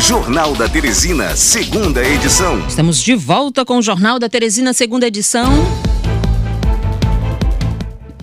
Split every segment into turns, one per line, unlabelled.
Jornal da Teresina, segunda edição.
Estamos de volta com o Jornal da Teresina, segunda edição.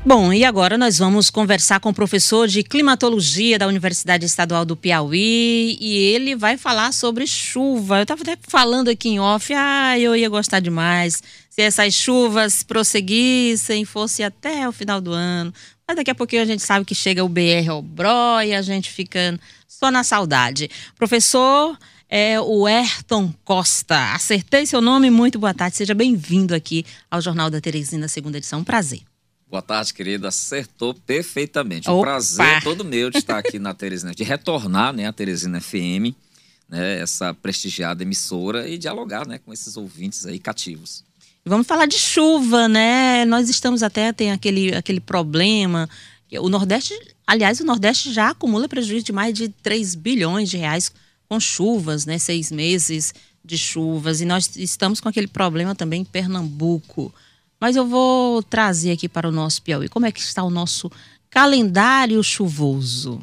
Bom, e agora nós vamos conversar com o professor de climatologia da Universidade Estadual do Piauí e ele vai falar sobre chuva. Eu estava até falando aqui em off, ah, eu ia gostar demais se essas chuvas prosseguissem, fosse até o final do ano. Mas daqui a pouquinho a gente sabe que chega o BR ao Bro e a gente fica só na saudade. Professor é o Ayrton Costa. Acertei seu nome, muito boa tarde. Seja bem-vindo aqui ao Jornal da Teresina, segunda edição. Um prazer.
Boa tarde, querido. Acertou perfeitamente. Um prazer todo meu de estar aqui na Teresina, de retornar né, a Teresina FM, né, essa prestigiada emissora, e dialogar né, com esses ouvintes aí cativos.
Vamos falar de chuva, né? Nós estamos até, tem aquele, aquele problema. O Nordeste, aliás, o Nordeste já acumula prejuízo de mais de 3 bilhões de reais com chuvas, né? Seis meses de chuvas. E nós estamos com aquele problema também em Pernambuco. Mas eu vou trazer aqui para o nosso Piauí. Como é que está o nosso calendário chuvoso?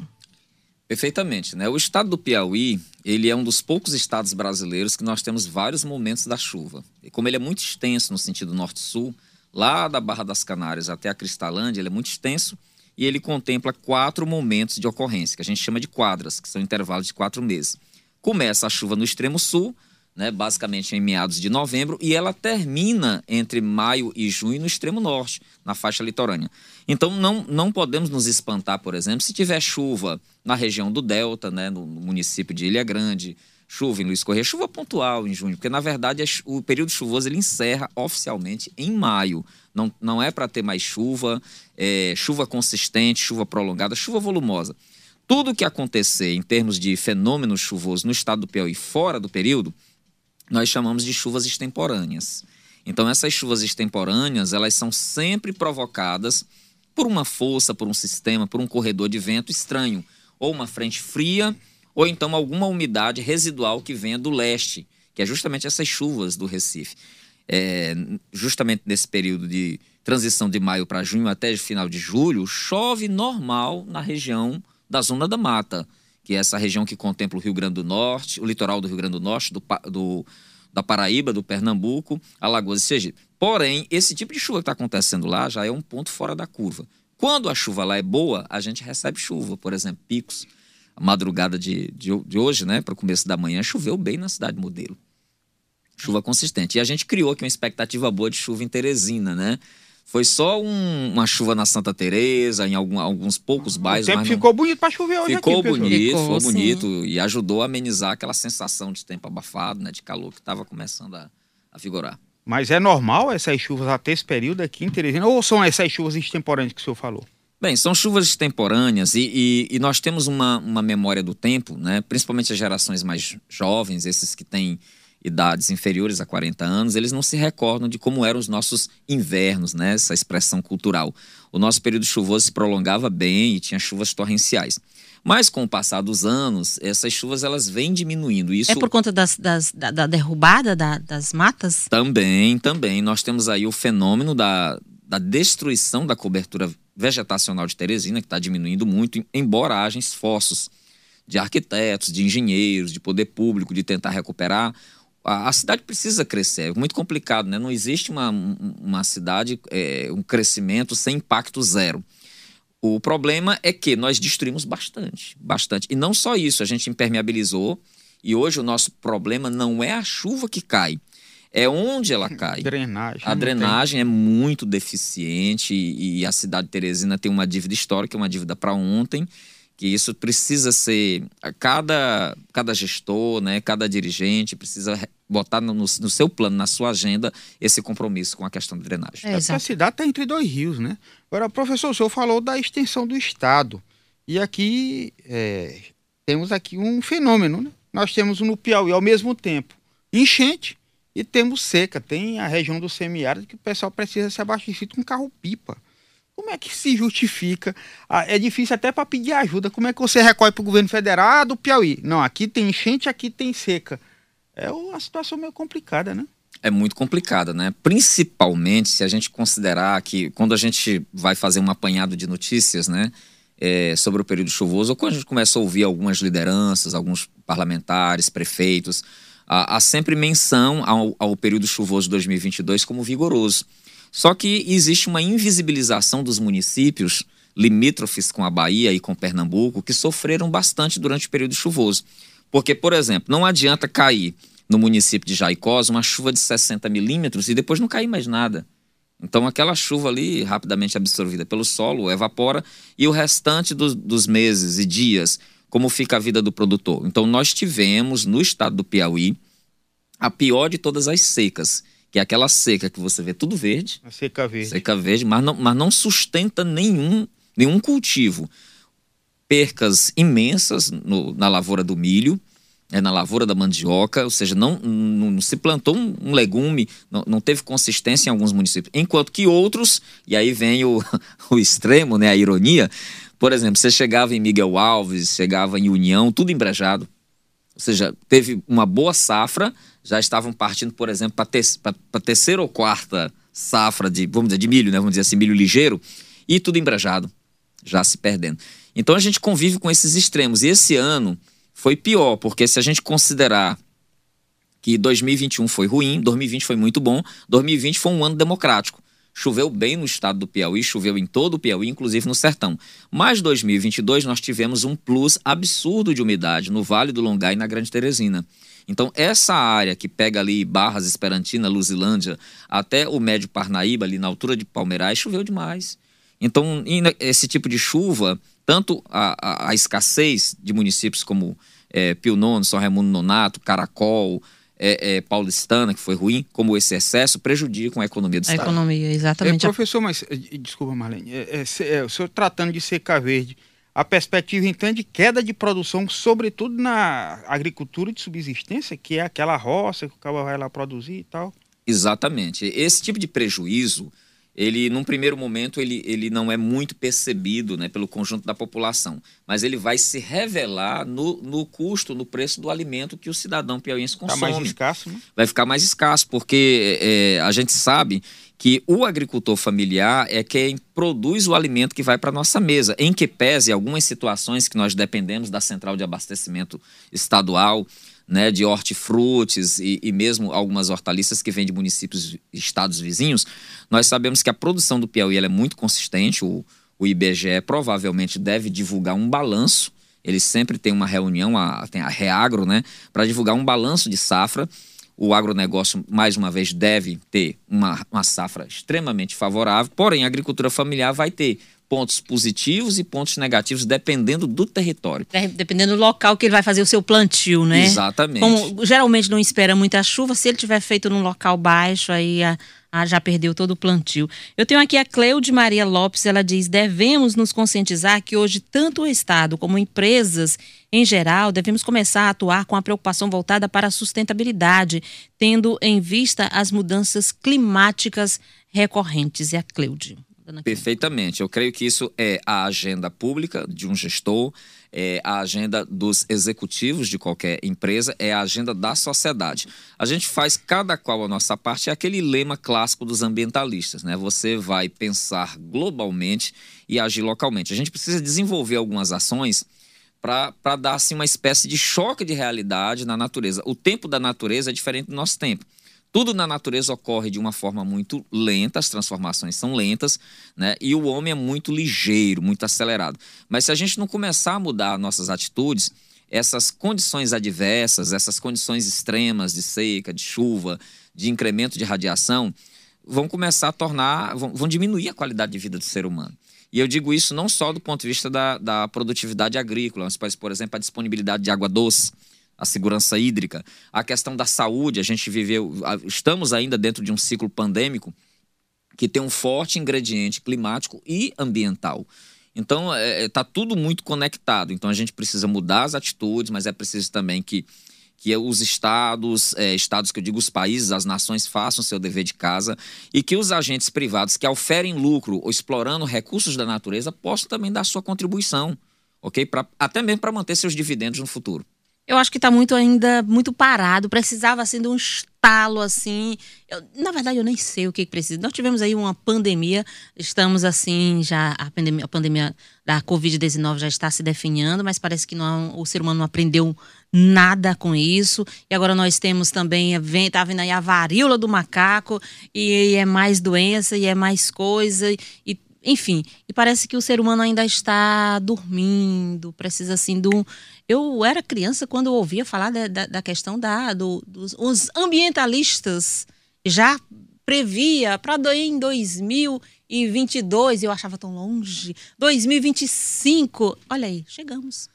Perfeitamente, né? O estado do Piauí, ele é um dos poucos estados brasileiros que nós temos vários momentos da chuva. E como ele é muito extenso no sentido norte-sul, lá da Barra das Canárias até a Cristalândia, ele é muito extenso e ele contempla quatro momentos de ocorrência, que a gente chama de quadras, que são intervalos de quatro meses. Começa a chuva no extremo sul, né, basicamente em meados de novembro, e ela termina entre maio e junho no extremo norte, na faixa litorânea. Então não, não podemos nos espantar, por exemplo, se tiver chuva na região do Delta, né, no, município de Ilha Grande, chuva em Luiz Correia, chuva pontual em junho, porque na verdade o período chuvoso ele encerra oficialmente em maio. Não, não é para ter mais chuva, é, chuva consistente, chuva prolongada, chuva volumosa. Tudo que acontecer em termos de fenômeno chuvoso no estado do Piauí fora do período, nós chamamos de chuvas extemporâneas. Então essas chuvas extemporâneas, elas são sempre provocadas por uma força, por um sistema, por um corredor de vento estranho, ou uma frente fria, ou então alguma umidade residual que venha do leste, que é justamente essas chuvas do Recife. É, justamente nesse período de transição de maio para junho até final de julho, chove normal na região da Zona da Mata que é essa região que contempla o Rio Grande do Norte, o litoral do Rio Grande do Norte, do, do da Paraíba, do Pernambuco, Alagoas e Sergipe. Porém, esse tipo de chuva que está acontecendo lá já é um ponto fora da curva. Quando a chuva lá é boa, a gente recebe chuva, por exemplo, picos. A madrugada de, de, de hoje, né, para o começo da manhã, choveu bem na cidade modelo. Chuva consistente. E a gente criou aqui uma expectativa boa de chuva em Teresina, né? Foi só um, uma chuva na Santa Teresa, em algum, alguns poucos bairros. O
tempo ficou não... bonito para chover hoje
Ficou
aqui,
bonito, ficou, ficou bonito e ajudou a amenizar aquela sensação de tempo abafado, né, de calor que estava começando a, a vigorar.
Mas é normal essas chuvas até esse período aqui em Teresina? Ou são essas chuvas extemporâneas que o senhor falou?
Bem, são chuvas extemporâneas e, e, e, nós temos uma, uma memória do tempo, né? principalmente as gerações mais jovens, esses que têm idades inferiores a 40 anos, eles não se recordam de como eram os nossos invernos, né? Essa expressão cultural. O nosso período chuvoso se prolongava bem e tinha chuvas torrenciais. Mas com o passar dos anos, essas chuvas elas vêm diminuindo. Isso
é por conta das, das da, da, derrubada da, das matas?
Também, também. Nós temos aí o fenômeno da, da destruição da cobertura vegetacional de Teresina, que está diminuindo muito, embora haja esforços de arquitetos, de engenheiros, de poder público, de tentar recuperar a, a cidade precisa crescer. É muito complicado, né? Não existe uma, uma cidade, é, um crescimento sem impacto zero. O problema é que nós destruímos bastante, bastante. E não só isso, a gente impermeabilizou. E hoje o nosso problema não é a chuva que cai, é onde ela cai.
Drenagem.
A drenagem tem. é muito deficiente e, a cidade de Teresina tem uma dívida histórica, uma dívida para ontem que isso precisa ser cada cada gestor, né, cada dirigente precisa botar no, no, seu plano, na sua agenda, esse compromisso com a questão da drenagem.
É, a cidade está entre dois rios, né? Agora, professor, o senhor falou da extensão do Estado. E aqui é, temos aqui um fenômeno, né? Nós temos no Piauí, ao mesmo tempo, enchente e temos seca. Tem a região do semiárido que o pessoal precisa ser abastecido com carro-pipa. Como é que se justifica? Ah, é difícil até para pedir ajuda. Como é que você recolhe para o governo federal ah, do Piauí? Não, aqui tem enchente, aqui tem seca. É uma situação meio complicada, né?
É muito complicada, né? Principalmente se a gente considerar que quando a gente vai fazer um apanhado de notícias, né? é, sobre o período chuvoso, ou quando a gente começa a ouvir algumas lideranças, alguns parlamentares, prefeitos, há, sempre menção ao, ao período chuvoso de 2022 como vigoroso. Só que existe uma invisibilização dos municípios limítrofes com a Bahia e com Pernambuco que sofreram bastante durante o período chuvoso. Porque, por exemplo, não adianta cair no município de Jaicós uma chuva de 60 milímetros e depois não cair mais nada. Então, aquela chuva ali, rapidamente absorvida pelo solo, evapora e o restante do, dos meses e dias, como fica a vida do produtor? Então, nós tivemos no estado do Piauí a pior de todas as secas, que é aquela seca que você vê tudo verde.
A seca verde.
Seca verde, mas não, mas não sustenta nenhum, nenhum cultivo. Percas imensas no, na lavoura do milho é, na lavoura da mandioca, ou seja, não, não, não se plantou um, um legume, não, não, teve consistência em alguns municípios, enquanto que outros, e aí vem o, o extremo, né, a ironia, por exemplo, você chegava em Miguel Alves, chegava em União, tudo embrejado, ou seja, teve uma boa safra, já estavam partindo, por exemplo, para a terceira ou quarta safra de, vamos dizer, de milho, né, vamos dizer assim, milho ligeiro, e tudo embrejado, já se perdendo. Então a gente convive com esses extremos, e esse ano foi pior, porque se a gente considerar que 2021 foi ruim, 2020 foi muito bom, 2020 foi um ano democrático. Choveu bem no estado do Piauí, choveu em todo o Piauí, inclusive no sertão. Mas 2022 nós tivemos um plus absurdo de umidade no Vale do Longá e na Grande Teresina. Então, essa área que pega ali Barras, Esperantina, Luzilândia, até o Médio Parnaíba, ali na altura de Palmeirais, choveu demais. Então, esse tipo de chuva tanto a, a, a escassez de municípios como é, Pio Nono, São Raimundo Nonato, Caracol, é, é, paulistana, que foi ruim, como esse excesso, prejudicam a economia do a Estado.
A economia, exatamente.
É, professor, mas, eh, desculpa, Marlene, é, é, é, o senhor tratando de seca verde, a perspectiva então de queda de produção, sobretudo na agricultura de subsistência, que é aquela roça que o cara vai lá produzir e tal?
Exatamente. Esse tipo de prejuízo ele, num primeiro momento, ele, ele não é muito percebido né, pelo conjunto da população, mas ele vai se revelar no, no custo, no preço do alimento que o cidadão piauiense consome. Ficar
mais escasso, né?
Vai ficar mais escasso, porque é, a gente sabe que o agricultor familiar é quem produz o alimento que vai para a nossa mesa, em que pese algumas situações que nós dependemos da central de abastecimento estadual, né, de hortifrutis e, e mesmo algumas hortaliças que vêm de municípios estados vizinhos, nós sabemos que a produção do Piauí é muito consistente. O, o IBGE provavelmente deve divulgar um balanço. Eles sempre têm uma reunião, a, tem a Reagro, né, para divulgar um balanço de safra. O agronegócio, mais uma vez, deve ter uma, uma safra extremamente favorável, porém, a agricultura familiar vai ter pontos positivos e pontos negativos dependendo do território.
Dependendo do local que ele vai fazer o seu plantio, né?
Exatamente.
Como geralmente não espera muita chuva, se ele tiver feito num local baixo, aí a, a já perdeu todo o plantio. Eu tenho aqui a Cleude Maria Lopes, ela diz: devemos nos conscientizar que hoje tanto o Estado como empresas em geral devemos começar a atuar com a preocupação voltada para a sustentabilidade, tendo em vista as mudanças climáticas recorrentes. É a Cleude.
Perfeitamente. Eu creio que isso é a agenda pública de um gestor, é a agenda dos executivos de qualquer empresa, é a agenda da sociedade. A gente faz cada qual a nossa parte, é aquele lema clássico dos ambientalistas, né? Você vai pensar globalmente e agir localmente. A gente precisa desenvolver algumas ações para dar assim, uma espécie de choque de realidade na natureza. O tempo da natureza é diferente do nosso tempo. Tudo na natureza ocorre de uma forma muito lenta, as transformações são lentas, né? E o homem é muito ligeiro, muito acelerado. Mas se a gente não começar a mudar nossas atitudes, essas condições adversas, essas condições extremas de seca, de chuva, de incremento de radiação, vão começar a tornar, vão, vão diminuir a qualidade de vida do ser humano. E eu digo isso não só do ponto de vista da, da produtividade agrícola, mas, por exemplo, a disponibilidade de água doce a segurança hídrica, a questão da saúde. A gente viveu, estamos ainda dentro de um ciclo pandêmico que tem um forte ingrediente climático e ambiental. Então, está é, é tá tudo muito conectado. Então, a gente precisa mudar as atitudes, mas é preciso também que, que os estados, é, estados que eu digo os países, as nações façam seu dever de casa e que os agentes privados que oferem lucro ou explorando recursos da natureza possam também dar sua contribuição, ok? Pra, até mesmo para manter seus dividendos no futuro.
Eu acho que está muito ainda muito parado. Precisava assim de um estalo assim. Eu, na verdade, eu nem sei o que, que precisa. Nós tivemos aí uma pandemia. Estamos assim já a pandemia, a pandemia da Covid-19 já está se definhando, mas parece que não, o ser humano não aprendeu nada com isso. E agora nós temos também vem tá vindo aí a varíola do macaco e, e é mais doença e é mais coisa e enfim, e parece que o ser humano ainda está dormindo, precisa assim do. Eu era criança quando ouvia falar da, da, da questão da, do, dos os ambientalistas já previa para em 2022, eu achava tão longe, 2025. Olha aí, chegamos.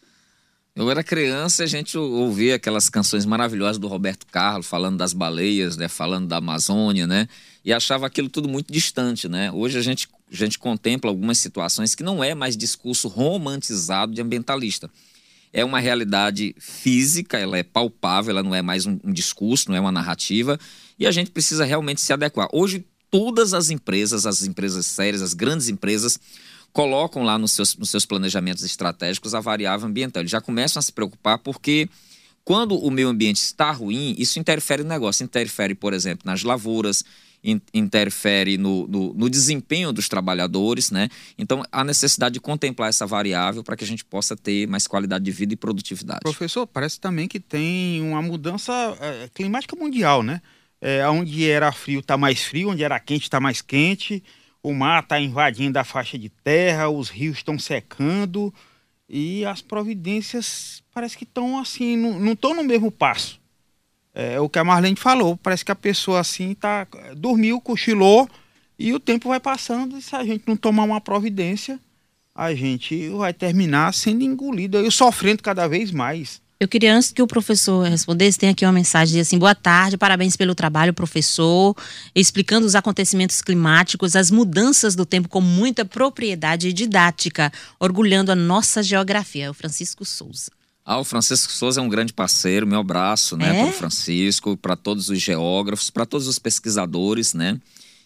Eu era criança, a gente ouvia aquelas canções maravilhosas do Roberto Carlos, falando das baleias, né, falando da Amazônia, né? E achava aquilo tudo muito distante, né? Hoje a gente a gente contempla algumas situações que não é mais discurso romantizado de ambientalista. É uma realidade física, ela é palpável, ela não é mais um, um discurso, não é uma narrativa, e a gente precisa realmente se adequar. Hoje, todas as empresas, as empresas sérias, as grandes empresas, colocam lá nos seus, nos seus planejamentos estratégicos a variável ambiental. Eles já começam a se preocupar porque quando o meio ambiente está ruim, isso interfere no negócio. Interfere, por exemplo, nas lavouras, interfere no, no, no, desempenho dos trabalhadores, né? Então, há necessidade de contemplar essa variável para que a gente possa ter mais qualidade de vida e produtividade.
Professor, parece também que tem uma mudança é, climática mundial, né? É, onde era frio está mais frio, onde era quente está mais quente, o mar está invadindo a faixa de terra, os rios estão secando e as providências parece que estão assim, não estão no mesmo passo. É o que a Marlene falou, parece que a pessoa assim tá, dormiu, cochilou e o tempo vai passando e se a gente não tomar uma providência, a gente vai terminar sendo engolido e sofrendo cada vez mais.
Eu queria, antes que o professor respondesse, tem aqui uma mensagem assim: boa tarde, parabéns pelo trabalho, professor, explicando os acontecimentos climáticos, as mudanças do tempo com muita propriedade didática, orgulhando a nossa geografia. É o Francisco Souza.
Ah, o Francisco Souza é um grande parceiro, meu abraço, né, é? para o Francisco, para todos os geógrafos, para todos os pesquisadores, né,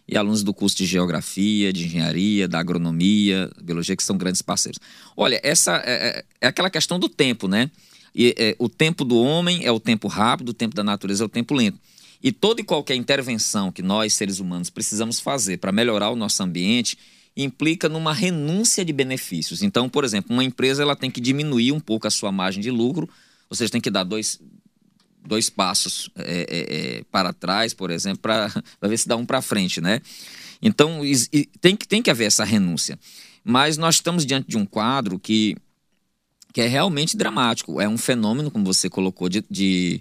e alunos do curso de Geografia, de Engenharia, da Agronomia, Biologia, que são grandes parceiros. Olha, essa é, é, é aquela questão do tempo, né, e, é, o tempo do homem é o tempo rápido, o tempo da natureza é o tempo lento. E toda e qualquer intervenção que nós, seres humanos, precisamos fazer para melhorar o nosso ambiente, implica numa renúncia de benefícios. Então, por exemplo, uma empresa ela tem que diminuir um pouco a sua margem de lucro, ou seja, tem que dar dois, dois passos é, é, é para trás, por exemplo, para ver se dá um para frente, né? Então, tem que, tem que haver essa renúncia. Mas nós estamos diante de um quadro que, que é realmente dramático. É um fenômeno, como você colocou, de, de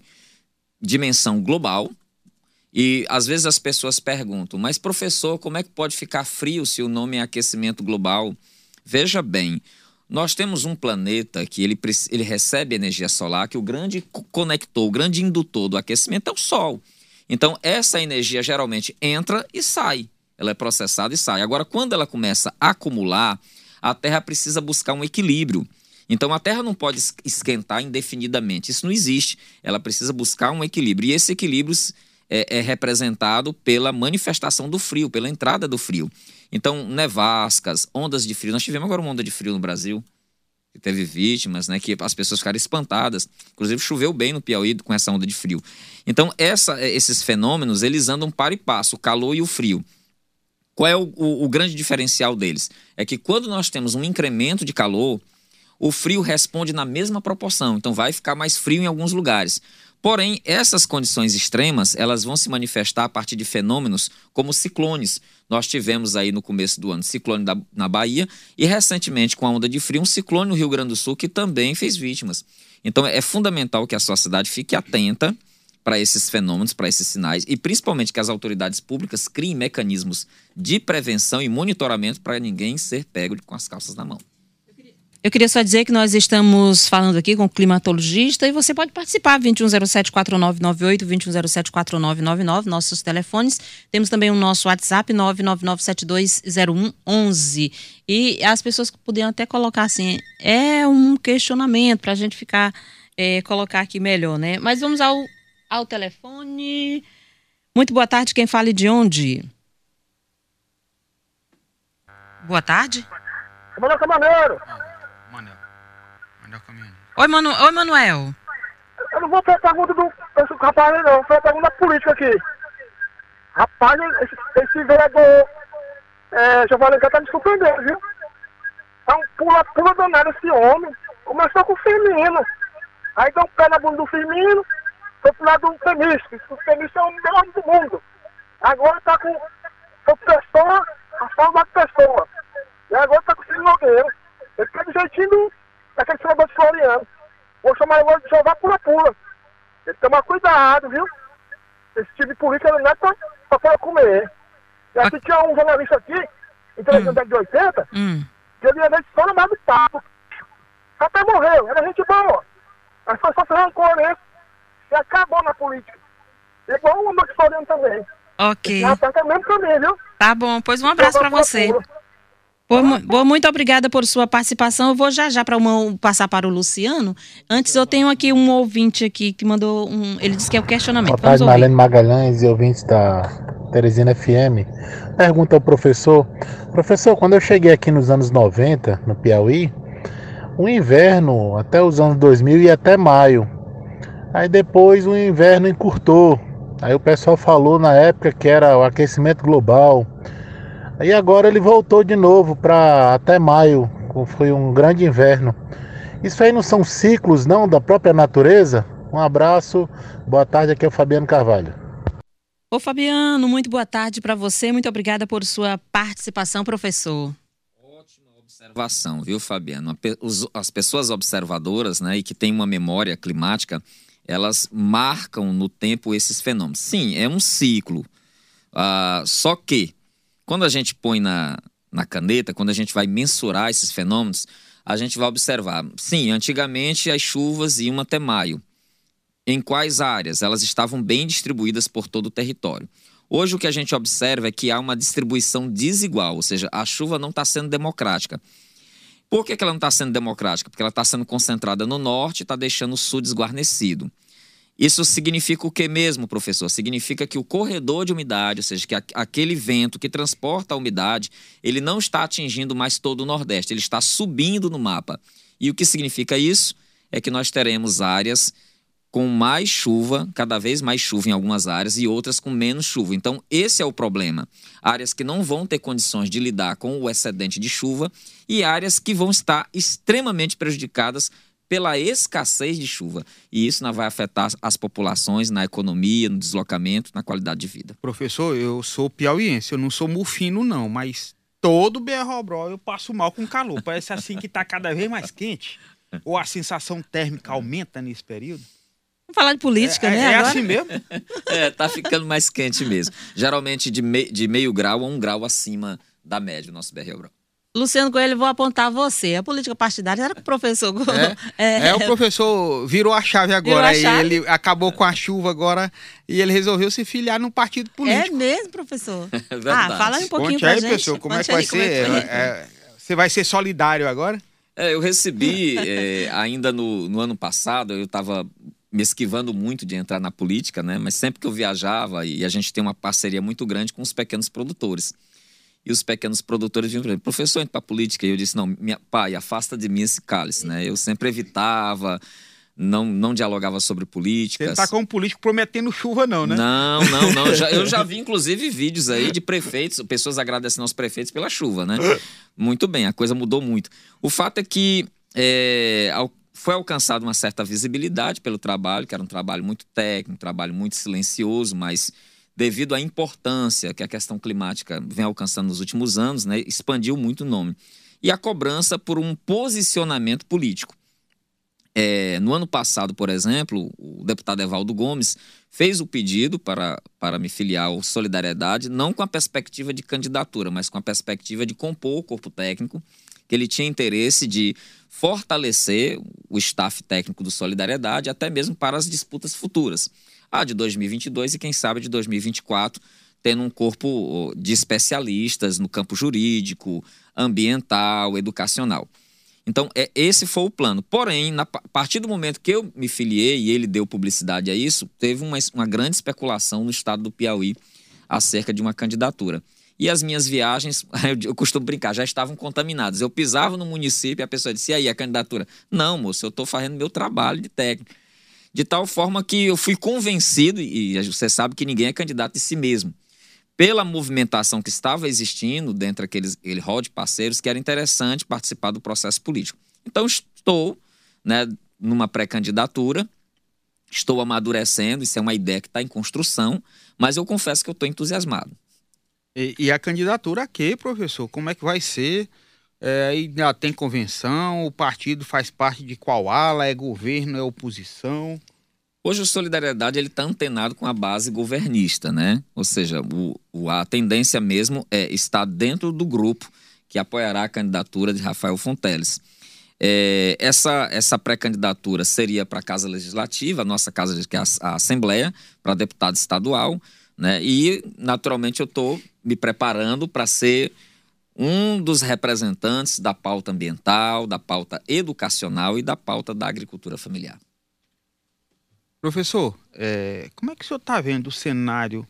dimensão global, e às vezes as pessoas perguntam, mas professor, como é que pode ficar frio se o nome é aquecimento global? Veja bem, nós temos um planeta que ele, ele recebe energia solar, que o grande conector, o grande indutor do aquecimento é o Sol. Então, essa energia geralmente entra e sai. Ela é processada e sai. Agora, quando ela começa a acumular, a Terra precisa buscar um equilíbrio. Então, a Terra não pode esquentar indefinidamente. Isso não existe. Ela precisa buscar um equilíbrio. E esse equilíbrio é, é representado pela manifestação do frio, pela entrada do frio. Então, nevascas, ondas de frio. Nós tivemos agora uma onda de frio no Brasil, que teve vítimas, né, que as pessoas ficaram espantadas. Inclusive, choveu bem no Piauí com essa onda de frio. Então, essa, esses fenômenos, eles andam para e passo, o calor e o frio. Qual é o, o, o grande diferencial deles? É que quando nós temos um incremento de calor, o frio responde na mesma proporção. Então, vai ficar mais frio em alguns lugares. Porém, essas condições extremas, elas vão se manifestar a partir de fenômenos como ciclones. Nós tivemos aí no começo do ano ciclone da, na Bahia e recentemente com a onda de frio um ciclone no Rio Grande do Sul que também fez vítimas. Então é fundamental que a sociedade fique atenta para esses fenômenos, para esses sinais e principalmente que as autoridades públicas criem mecanismos de prevenção e monitoramento para ninguém ser pego com as calças na mão.
Eu queria só dizer que nós estamos falando aqui com o climatologista e você pode participar, 2107-4998, 2107-4999, nossos telefones. Temos também o nosso WhatsApp, 999720111. E as pessoas podiam até colocar assim, é um questionamento para a gente ficar, é, colocar aqui melhor, né? Mas vamos ao, ao telefone. Muito boa tarde, quem fale de onde? Boa tarde.
Manuel Camaneiro.
Oi, Manu... Oi, Manuel.
não foi a pergunta do, rapaz, não. Foi a pergunta política aqui. Rapaz, esse, esse vereador é, Giovanni tá me surpreendendo, viu? É um pula-pula danado esse homem. Começou com o Firmino. Aí deu um pé na bunda do Firmino, foi pro lado do Temício. O Temício é o melhor do mundo. Agora tá com o Pessoa, a forma da Pessoa. E agora tá com o Ciro Nogueira. Ele tá do jeitinho do, daquele senador de Floriano. Vou chamar ele de jogar pula-pula. Ele toma cuidado, viu? Esse tipo de política não é pra, pra, pra comer. E aqui tinha um jornalista aqui, em televisão hum. de 80, hum. que ele ia ver só no do papo. Até morreu, era gente boa. Mas foi só rancor, né? E acabou na política. Igual o Max Floriano também.
Ok.
Já tá mesmo caminho, viu?
Tá bom, pois um abraço para você. Bom, muito obrigada por sua participação. Eu vou já já para passar para o Luciano. Antes eu tenho aqui um ouvinte aqui que mandou um. Ele disse que é o questionamento. Boa
tarde, Marlene Magalhães e ouvintes da Teresina FM. Pergunta ao professor. Professor, quando eu cheguei aqui nos anos 90, no Piauí, o inverno até os anos 2000 e até maio. Aí depois o inverno encurtou. Aí o pessoal falou na época que era o aquecimento global. Aí agora ele voltou de novo para até maio, foi um grande inverno. Isso aí não são ciclos não da própria natureza? Um abraço, boa tarde, aqui é o Fabiano Carvalho.
Ô Fabiano, muito boa tarde para você, muito obrigada por sua participação, professor
observação, viu, Fabiano? As pessoas observadoras, né, e que têm uma memória climática, elas marcam no tempo esses fenômenos. Sim, é um ciclo. Uh, só que, quando a gente põe na, na caneta, quando a gente vai mensurar esses fenômenos, a gente vai observar. Sim, antigamente as chuvas iam até maio. Em quais áreas? Elas estavam bem distribuídas por todo o território. Hoje o que a gente observa é que há uma distribuição desigual, ou seja, a chuva não está sendo democrática. Por que, que ela não está sendo democrática? Porque ela está sendo concentrada no norte e está deixando o sul desguarnecido. Isso significa o que mesmo, professor? Significa que o corredor de umidade, ou seja, que aquele vento que transporta a umidade, ele não está atingindo mais todo o Nordeste, ele está subindo no mapa. E o que significa isso? É que nós teremos áreas com mais chuva, cada vez mais chuva em algumas áreas e outras com menos chuva. Então, esse é o problema. Áreas que não vão ter condições de lidar com o excedente de chuva e áreas que vão estar extremamente prejudicadas pela escassez de chuva. E isso não vai afetar as populações na economia, no deslocamento, na qualidade de vida.
Professor, eu sou piauiense, eu não sou mufino não, mas todo BR eu passo mal com calor. Parece assim que está cada vez mais quente. Ou a sensação térmica aumenta nesse período?
Vamos falar de política,
é,
né?
É, é assim mesmo?
é, tá ficando mais quente mesmo. Geralmente de, me, de meio grau a um grau acima da média, o nosso BR
Luciano Coelho, vou apontar você. A política partidária era com o professor.
É, é, é, o professor virou a chave agora. A chave? Ele acabou com a chuva agora e ele resolveu se filiar num partido político.
É mesmo, professor? É ah, fala um pouquinho Conte pra
aí,
gente.
Professor, como Conte é que vai ser? É, é, você vai ser solidário agora?
É, eu recebi é, ainda no, no ano passado, eu estava me esquivando muito de entrar na política, né? Mas sempre que eu viajava, e a gente tem uma parceria muito grande com os pequenos produtores. E os pequenos produtores vinham para mim, professor, entra para política. E eu disse, não, minha, pai, afasta de mim esse cálice, né? Eu sempre evitava, não, não dialogava sobre política. Você
não tá como político prometendo chuva, não, né?
Não, não, não. Eu já, eu já vi, inclusive, vídeos aí de prefeitos, pessoas agradecendo aos prefeitos pela chuva, né? Muito bem, a coisa mudou muito. O fato é que é, foi alcançada uma certa visibilidade pelo trabalho, que era um trabalho muito técnico, um trabalho muito silencioso, mas devido à importância que a questão climática vem alcançando nos últimos anos, né, expandiu muito o nome. E a cobrança por um posicionamento político. É, no ano passado, por exemplo, o deputado Evaldo Gomes fez o pedido para, para me filiar ao Solidariedade, não com a perspectiva de candidatura, mas com a perspectiva de compor o corpo técnico que ele tinha interesse de fortalecer o staff técnico do Solidariedade, até mesmo para as disputas futuras. A de 2022 e, quem sabe, de 2024, tendo um corpo de especialistas no campo jurídico, ambiental, educacional. Então, é, esse foi o plano. Porém, na, a partir do momento que eu me filiei e ele deu publicidade a isso, teve uma, uma grande especulação no estado do Piauí acerca de uma candidatura. E as minhas viagens, eu costumo brincar, já estavam contaminadas. Eu pisava no município e a pessoa disse: e aí, a candidatura? Não, moço, eu estou fazendo meu trabalho de técnico. De tal forma que eu fui convencido, e você sabe que ninguém é candidato de si mesmo, pela movimentação que estava existindo dentro daqueles aquele hall de parceiros, que era interessante participar do processo político. Então, estou né, numa pré-candidatura, estou amadurecendo, isso é uma ideia que está em construção, mas eu confesso que eu estou entusiasmado.
E, e, a candidatura aqui, professor, como é que vai ser? É, tem convenção, o partido faz parte de qual ala? É governo, é oposição?
Hoje o Solidariedade ele está antenado com a base governista, né? Ou seja, o, o, a tendência mesmo é estar dentro do grupo que apoiará a candidatura de Rafael Fonteles. É, essa essa pré-candidatura seria para a Casa Legislativa, a nossa casa, que é a, a Assembleia, para deputado estadual, né? E, naturalmente, eu estou me preparando para ser um dos representantes da pauta ambiental, da pauta educacional e da pauta da agricultura familiar.
Professor, é, como é que o senhor está vendo o cenário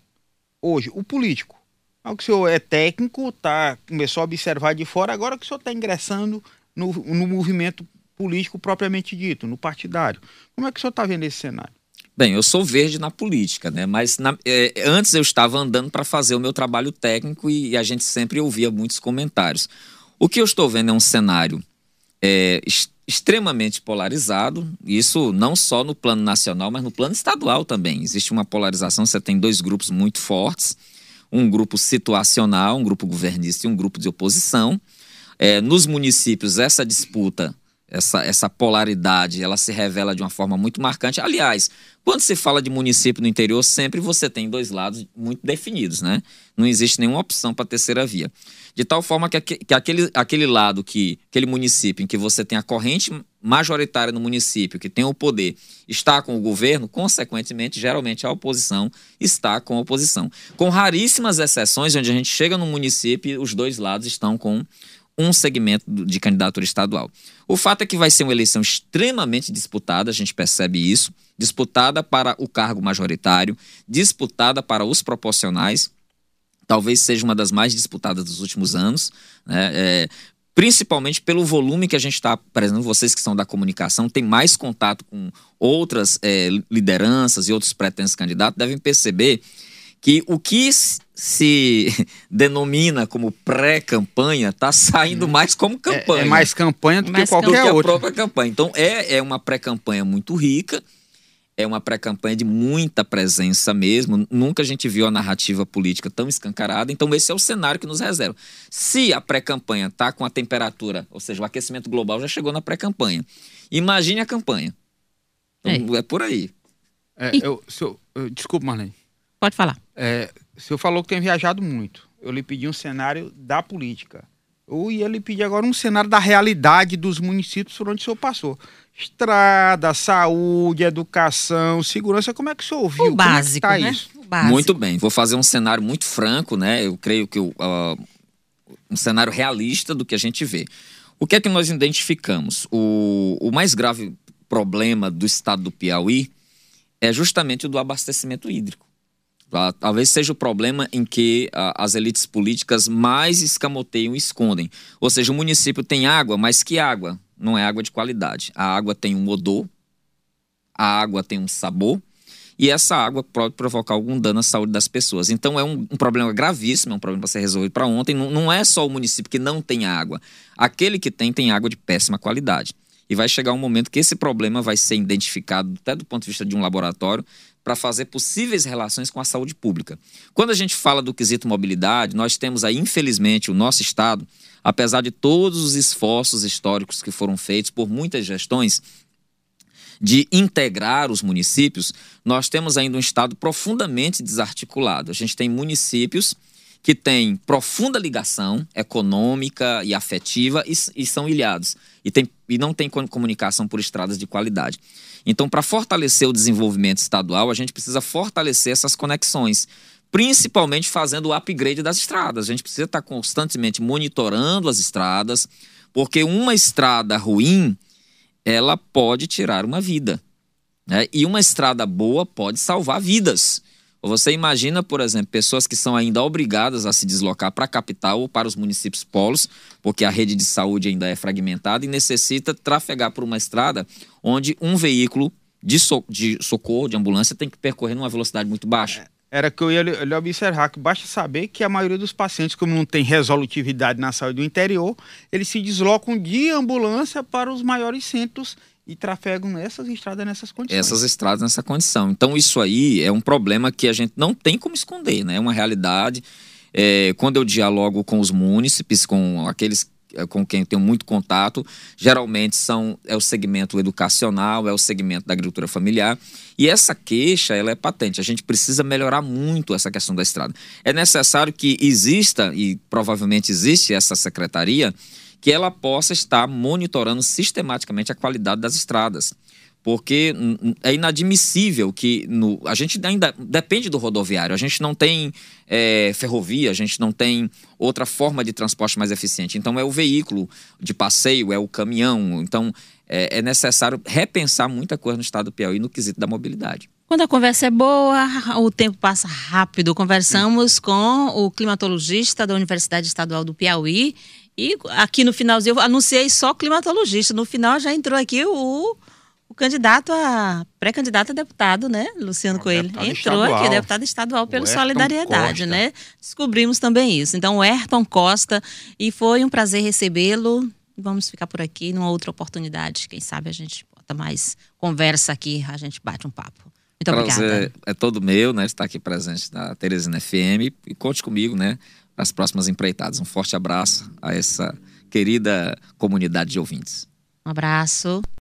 hoje, o político? O que senhor é técnico, tá, começou a observar de fora, agora que o senhor está ingressando no, no movimento político propriamente dito, no partidário. Como é que o senhor está vendo esse cenário?
Bem, eu sou verde na política, né? Mas na, é, antes eu estava andando para fazer o meu trabalho técnico e, e, a gente sempre ouvia muitos comentários. O que eu estou vendo é um cenário é, extremamente polarizado, isso não só no plano nacional, mas no plano estadual também. Existe uma polarização, você tem dois grupos muito fortes, um grupo situacional, um grupo governista e um grupo de oposição. É, nos municípios, essa disputa essa, essa polaridade, ela se revela de uma forma muito marcante. Aliás, quando se fala de município no interior, sempre você tem dois lados muito definidos, né? Não existe nenhuma opção para terceira via. De tal forma que, que aquele, aquele lado, que aquele município em que você tem a corrente majoritária no município, que tem o poder, está com o governo, consequentemente, geralmente a oposição está com a oposição. Com raríssimas exceções, onde a gente chega no município e os dois lados estão com um segmento de candidatura estadual. O fato é que vai ser uma eleição extremamente disputada, a gente percebe isso, disputada para o cargo majoritário, disputada para os proporcionais, talvez seja uma das mais disputadas dos últimos anos, né? É, principalmente pelo volume que a gente está, exemplo, vocês que são da comunicação, têm mais contato com outras é, lideranças e outros pretensos candidatos, devem perceber que o que se denomina como pré-campanha está saindo mais como campanha.
É, é mais campanha do mais que qualquer outra.
a própria campanha. Então é, é uma pré-campanha muito rica, é uma pré-campanha de muita presença mesmo. Nunca a gente viu a narrativa política tão escancarada. Então esse é o cenário que nos reserva. Se a pré-campanha está com a temperatura, ou seja, o aquecimento global já chegou na pré-campanha. Imagine a campanha. Então, é. é por aí.
É, eu, eu, eu, desculpa, Marlene.
Pode falar.
É, o senhor falou que tem viajado muito. Eu lhe pedi um cenário da política. Eu ia lhe pedir agora um cenário da realidade dos municípios por onde o senhor passou. Estrada, saúde, educação, segurança, como é que o senhor ouviu?
O básico,
como é
né?
Isso?
O básico.
Muito bem, vou fazer um cenário muito franco, né? Eu creio que uh, um cenário realista do que a gente vê. O que é que nós identificamos? O, o mais grave problema do estado do Piauí é justamente o do abastecimento hídrico. Tá? Talvez seja o problema em que as elites políticas mais escamoteiam e escondem. Ou seja, o município tem água, mas que água? Não é água de qualidade. A água tem um odor, a água tem um sabor, e essa água pode provocar algum dano à saúde das pessoas. Então é um, um problema gravíssimo, é um problema para ser resolvido para ontem. Não, não é só o município que não tem água. Aquele que tem, tem água de péssima qualidade. E vai chegar um momento que esse problema vai ser identificado até do ponto de vista de um laboratório para fazer possíveis relações com a saúde pública. Quando a gente fala do quesito mobilidade, nós temos aí, infelizmente, o nosso Estado, apesar de todos os esforços históricos que foram feitos por muitas gestões, de integrar os municípios, nós temos ainda um Estado profundamente desarticulado. A gente tem municípios que têm profunda ligação econômica e afetiva e, e são ilhados, e, tem, e não tem comunicação por estradas de qualidade. Então, para fortalecer o desenvolvimento estadual, a gente precisa fortalecer essas conexões, principalmente fazendo o upgrade das estradas. A gente precisa estar tá constantemente monitorando as estradas, porque uma estrada ruim, ela pode tirar uma vida. Né? E uma estrada boa pode salvar vidas. Você imagina, por exemplo, pessoas que são ainda obrigadas a se deslocar para a capital ou para os municípios polos, porque a rede de saúde ainda é fragmentada e necessita trafegar por uma estrada onde um veículo de, so, de socorro, de ambulância, tem que percorrer numa velocidade muito baixa.
Era que eu ia lhe observar que basta saber que a maioria dos pacientes, como não tem resolutividade na saúde do interior, eles se deslocam de ambulância para os maiores centros e trafegam nessas estradas nessas condições.
Essas estradas nessa condição. Então, isso aí é um problema que a gente não tem como esconder, né? É uma realidade. É, quando eu dialogo com os munícipes, com aqueles é, com quem eu tenho muito contato, geralmente são é o segmento educacional, é o segmento da agricultura familiar. E essa queixa, ela é patente. A gente precisa melhorar muito essa questão da estrada. É necessário que exista, e provavelmente existe essa secretaria, que ela possa estar monitorando sistematicamente a qualidade das estradas porque é inadmissível que no, a gente ainda depende do rodoviário, a gente não tem é, ferrovia, a gente não tem outra forma de transporte mais eficiente. Então é o veículo de passeio, é o caminhão. Então é, é necessário repensar muita coisa no estado do Piauí no quesito da mobilidade.
Quando a conversa é boa, o tempo passa rápido. Conversamos com o climatologista da Universidade Estadual do Piauí. E aqui no finalzinho eu anunciei só climatologista. No final já entrou aqui o o candidato a pré-candidato a deputado, né, Luciano Coelho, entrou estadual. aqui, deputado estadual pelo Solidariedade, Costa. né? Descobrimos também isso. Então, o Ayrton Costa, e foi um prazer recebê-lo. Vamos ficar por aqui numa outra oportunidade. Quem sabe a gente bota mais conversa aqui, a gente bate um papo. Muito prazer obrigada.
É todo meu, né, estar aqui presente na Teresina FM e conte comigo, né, para as próximas empreitadas. Um forte abraço a essa querida comunidade de ouvintes.
Um abraço.